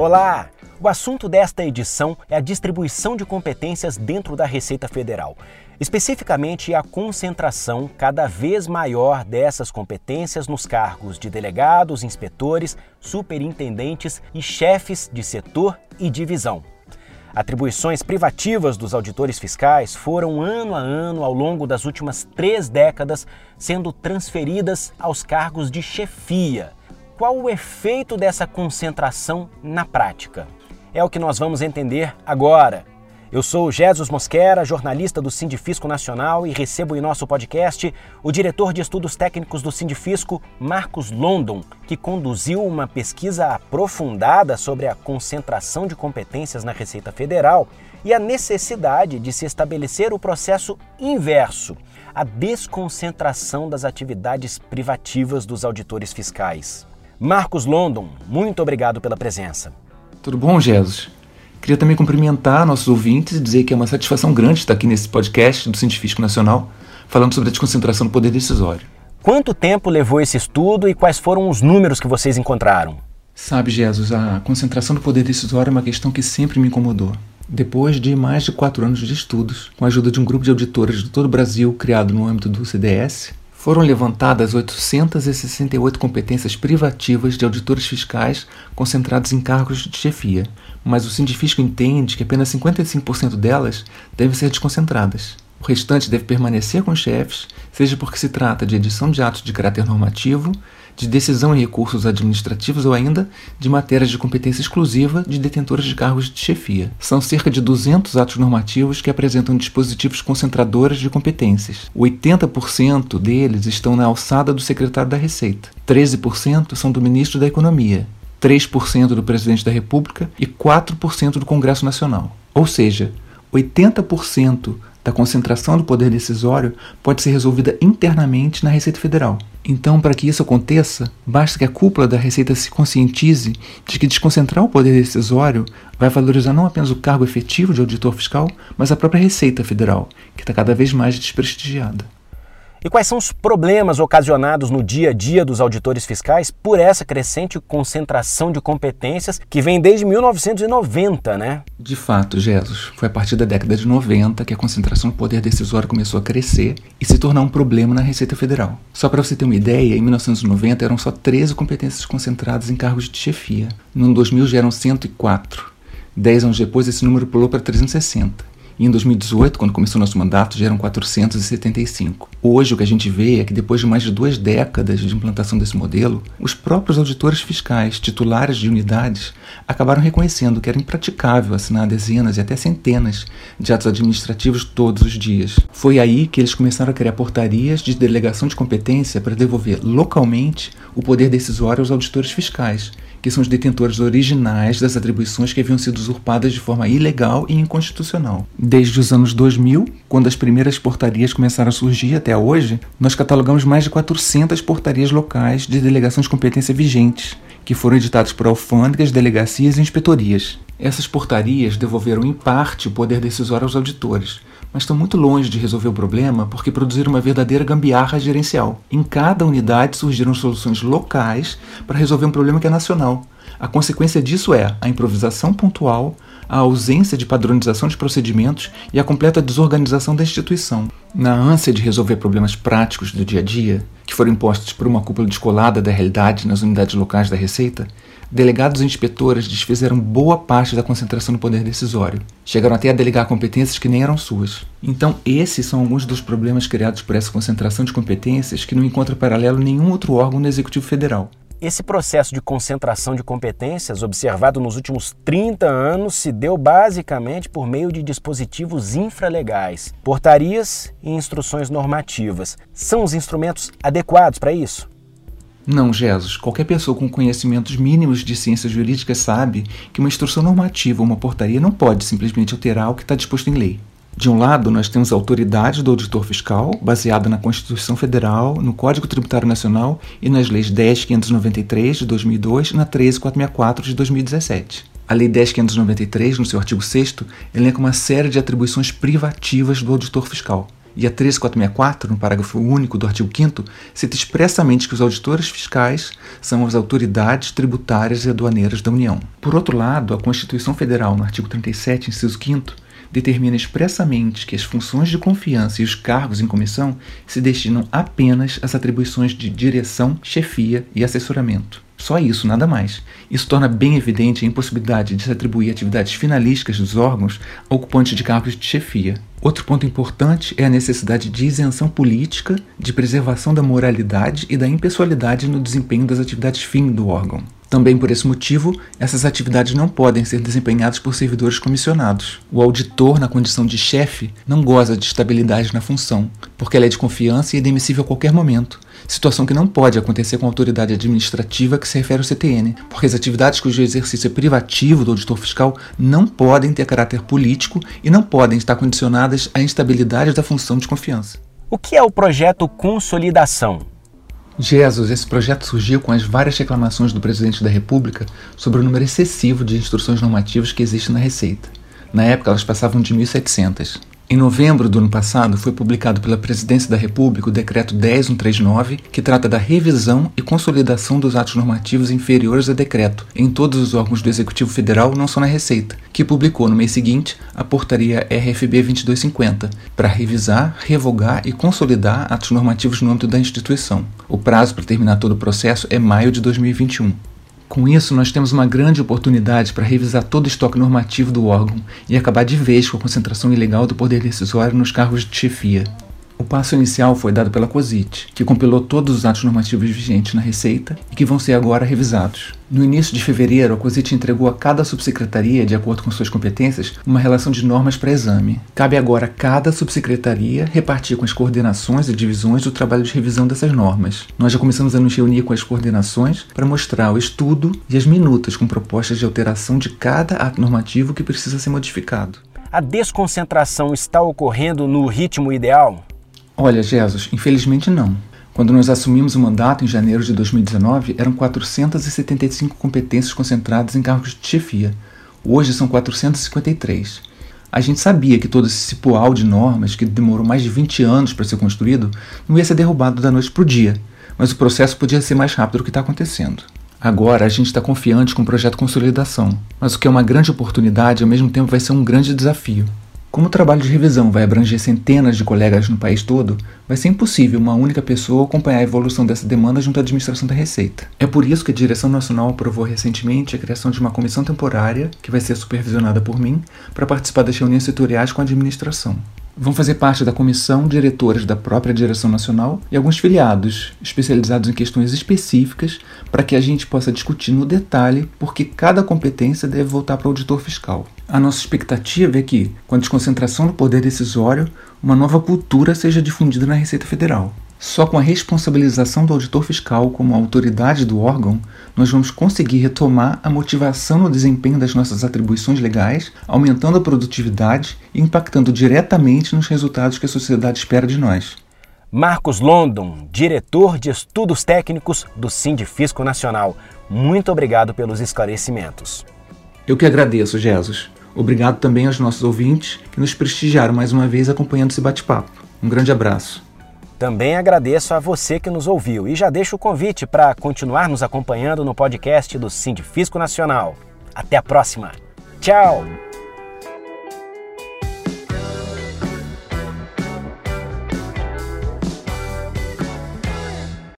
Olá! O assunto desta edição é a distribuição de competências dentro da Receita Federal. Especificamente, a concentração cada vez maior dessas competências nos cargos de delegados, inspetores, superintendentes e chefes de setor e divisão. Atribuições privativas dos auditores fiscais foram ano a ano ao longo das últimas três décadas sendo transferidas aos cargos de chefia. Qual o efeito dessa concentração na prática? É o que nós vamos entender agora. Eu sou Jesus Mosquera, jornalista do Sindifisco Nacional e recebo em nosso podcast o diretor de estudos técnicos do Sindifisco, Marcos London, que conduziu uma pesquisa aprofundada sobre a concentração de competências na Receita Federal e a necessidade de se estabelecer o processo inverso, a desconcentração das atividades privativas dos auditores fiscais. Marcos London, muito obrigado pela presença. Tudo bom, Jesus? Queria também cumprimentar nossos ouvintes e dizer que é uma satisfação grande estar aqui nesse podcast do Científico Nacional, falando sobre a desconcentração do poder decisório. Quanto tempo levou esse estudo e quais foram os números que vocês encontraram? Sabe, Jesus, a concentração do poder decisório é uma questão que sempre me incomodou. Depois de mais de quatro anos de estudos, com a ajuda de um grupo de auditores de todo o Brasil criado no âmbito do CDS, foram levantadas 868 competências privativas de auditores fiscais concentrados em cargos de chefia, mas o Sindifisco entende que apenas 55% delas devem ser desconcentradas. O restante deve permanecer com os chefes, seja porque se trata de edição de atos de caráter normativo, de decisão em recursos administrativos ou ainda de matérias de competência exclusiva de detentores de cargos de chefia. São cerca de 200 atos normativos que apresentam dispositivos concentradores de competências. 80% deles estão na alçada do secretário da Receita, 13% são do ministro da Economia, 3% do presidente da República e 4% do Congresso Nacional. Ou seja, 80% da concentração do poder decisório pode ser resolvida internamente na Receita Federal. Então, para que isso aconteça, basta que a cúpula da Receita se conscientize de que desconcentrar o poder decisório vai valorizar não apenas o cargo efetivo de auditor fiscal, mas a própria Receita Federal, que está cada vez mais desprestigiada. E quais são os problemas ocasionados no dia a dia dos auditores fiscais por essa crescente concentração de competências que vem desde 1990, né? De fato, Jesus, foi a partir da década de 90 que a concentração do poder decisório começou a crescer e se tornar um problema na Receita Federal. Só para você ter uma ideia, em 1990 eram só 13 competências concentradas em cargos de chefia. No 2000 já eram 104. Dez anos depois, esse número pulou para 360. E em 2018, quando começou nosso mandato, já eram 475. Hoje, o que a gente vê é que depois de mais de duas décadas de implantação desse modelo, os próprios auditores fiscais, titulares de unidades, acabaram reconhecendo que era impraticável assinar dezenas e até centenas de atos administrativos todos os dias. Foi aí que eles começaram a criar portarias de delegação de competência para devolver localmente o poder decisório aos auditores fiscais que são os detentores originais das atribuições que haviam sido usurpadas de forma ilegal e inconstitucional. Desde os anos 2000, quando as primeiras portarias começaram a surgir até hoje, nós catalogamos mais de 400 portarias locais de delegação de competência vigentes, que foram editadas por alfândegas, delegacias e inspetorias. Essas portarias devolveram em parte o poder decisório aos auditores, mas estão muito longe de resolver o problema porque produziram uma verdadeira gambiarra gerencial. Em cada unidade surgiram soluções locais para resolver um problema que é nacional. A consequência disso é a improvisação pontual, a ausência de padronização de procedimentos e a completa desorganização da instituição. Na ânsia de resolver problemas práticos do dia a dia, que foram impostos por uma cúpula descolada da realidade nas unidades locais da Receita, delegados e inspetoras desfizeram boa parte da concentração do poder decisório. Chegaram até a delegar competências que nem eram suas. Então, esses são alguns dos problemas criados por essa concentração de competências que não encontra paralelo nenhum outro órgão do Executivo Federal. Esse processo de concentração de competências, observado nos últimos 30 anos, se deu basicamente por meio de dispositivos infralegais, portarias e instruções normativas. São os instrumentos adequados para isso? Não, Jesus. Qualquer pessoa com conhecimentos mínimos de ciências jurídicas sabe que uma instrução normativa ou uma portaria não pode simplesmente alterar o que está disposto em lei. De um lado, nós temos a autoridade do auditor fiscal, baseada na Constituição Federal, no Código Tributário Nacional e nas leis 10.593 de 2002 e na 13.464 de 2017. A Lei 10.593, no seu artigo 6 elenca uma série de atribuições privativas do auditor fiscal. E a 13464, no parágrafo único do artigo 5 cita expressamente que os auditores fiscais são as autoridades tributárias e aduaneiras da União. Por outro lado, a Constituição Federal, no artigo 37, inciso 5 determina expressamente que as funções de confiança e os cargos em comissão se destinam apenas às atribuições de direção, chefia e assessoramento. Só isso, nada mais. Isso torna bem evidente a impossibilidade de se atribuir atividades finalísticas dos órgãos a ocupantes de cargos de chefia. Outro ponto importante é a necessidade de isenção política, de preservação da moralidade e da impessoalidade no desempenho das atividades fim do órgão. Também por esse motivo, essas atividades não podem ser desempenhadas por servidores comissionados. O auditor, na condição de chefe, não goza de estabilidade na função, porque ela é de confiança e é demissível a qualquer momento, situação que não pode acontecer com a autoridade administrativa que se refere ao CTN, porque as atividades cujo exercício é privativo do auditor fiscal não podem ter caráter político e não podem estar condicionadas à instabilidade da função de confiança. O que é o projeto Consolidação? Jesus, esse projeto surgiu com as várias reclamações do presidente da República sobre o número excessivo de instruções normativas que existe na Receita. Na época, elas passavam de 1.700. Em novembro do ano passado, foi publicado pela Presidência da República o Decreto 10139, que trata da revisão e consolidação dos atos normativos inferiores a decreto em todos os órgãos do Executivo Federal, não só na Receita, que publicou no mês seguinte a Portaria RFB 2250, para revisar, revogar e consolidar atos normativos no âmbito da instituição. O prazo para terminar todo o processo é maio de 2021. Com isso, nós temos uma grande oportunidade para revisar todo o estoque normativo do órgão e acabar de vez com a concentração ilegal do poder decisório nos cargos de chefia. O passo inicial foi dado pela COSIT, que compilou todos os atos normativos vigentes na Receita e que vão ser agora revisados. No início de fevereiro, a COSIT entregou a cada subsecretaria, de acordo com suas competências, uma relação de normas para exame. Cabe agora a cada subsecretaria repartir com as coordenações e divisões o trabalho de revisão dessas normas. Nós já começamos a nos reunir com as coordenações para mostrar o estudo e as minutas com propostas de alteração de cada ato normativo que precisa ser modificado. A desconcentração está ocorrendo no ritmo ideal? Olha, Jesus, infelizmente não. Quando nós assumimos o mandato em janeiro de 2019, eram 475 competências concentradas em cargos de chefia. Hoje são 453. A gente sabia que todo esse cipoal de normas, que demorou mais de 20 anos para ser construído, não ia ser derrubado da noite para o dia, mas o processo podia ser mais rápido do que está acontecendo. Agora a gente está confiante com o projeto Consolidação, mas o que é uma grande oportunidade, ao mesmo tempo vai ser um grande desafio. Como o trabalho de revisão vai abranger centenas de colegas no país todo, vai ser impossível uma única pessoa acompanhar a evolução dessa demanda junto à administração da Receita. É por isso que a Direção Nacional aprovou recentemente a criação de uma comissão temporária, que vai ser supervisionada por mim, para participar das reuniões setoriais com a administração. Vão fazer parte da comissão diretores da própria direção nacional e alguns filiados, especializados em questões específicas, para que a gente possa discutir no detalhe por que cada competência deve voltar para o auditor fiscal. A nossa expectativa é que, com a desconcentração do poder decisório, uma nova cultura seja difundida na Receita Federal. Só com a responsabilização do auditor fiscal como autoridade do órgão, nós vamos conseguir retomar a motivação no desempenho das nossas atribuições legais, aumentando a produtividade e impactando diretamente nos resultados que a sociedade espera de nós. Marcos London, diretor de estudos técnicos do Sindifisco Nacional. Muito obrigado pelos esclarecimentos. Eu que agradeço, Jesus. Obrigado também aos nossos ouvintes que nos prestigiaram mais uma vez acompanhando esse bate-papo. Um grande abraço. Também agradeço a você que nos ouviu e já deixo o convite para continuar nos acompanhando no podcast do Sindifisco Nacional. Até a próxima. Tchau!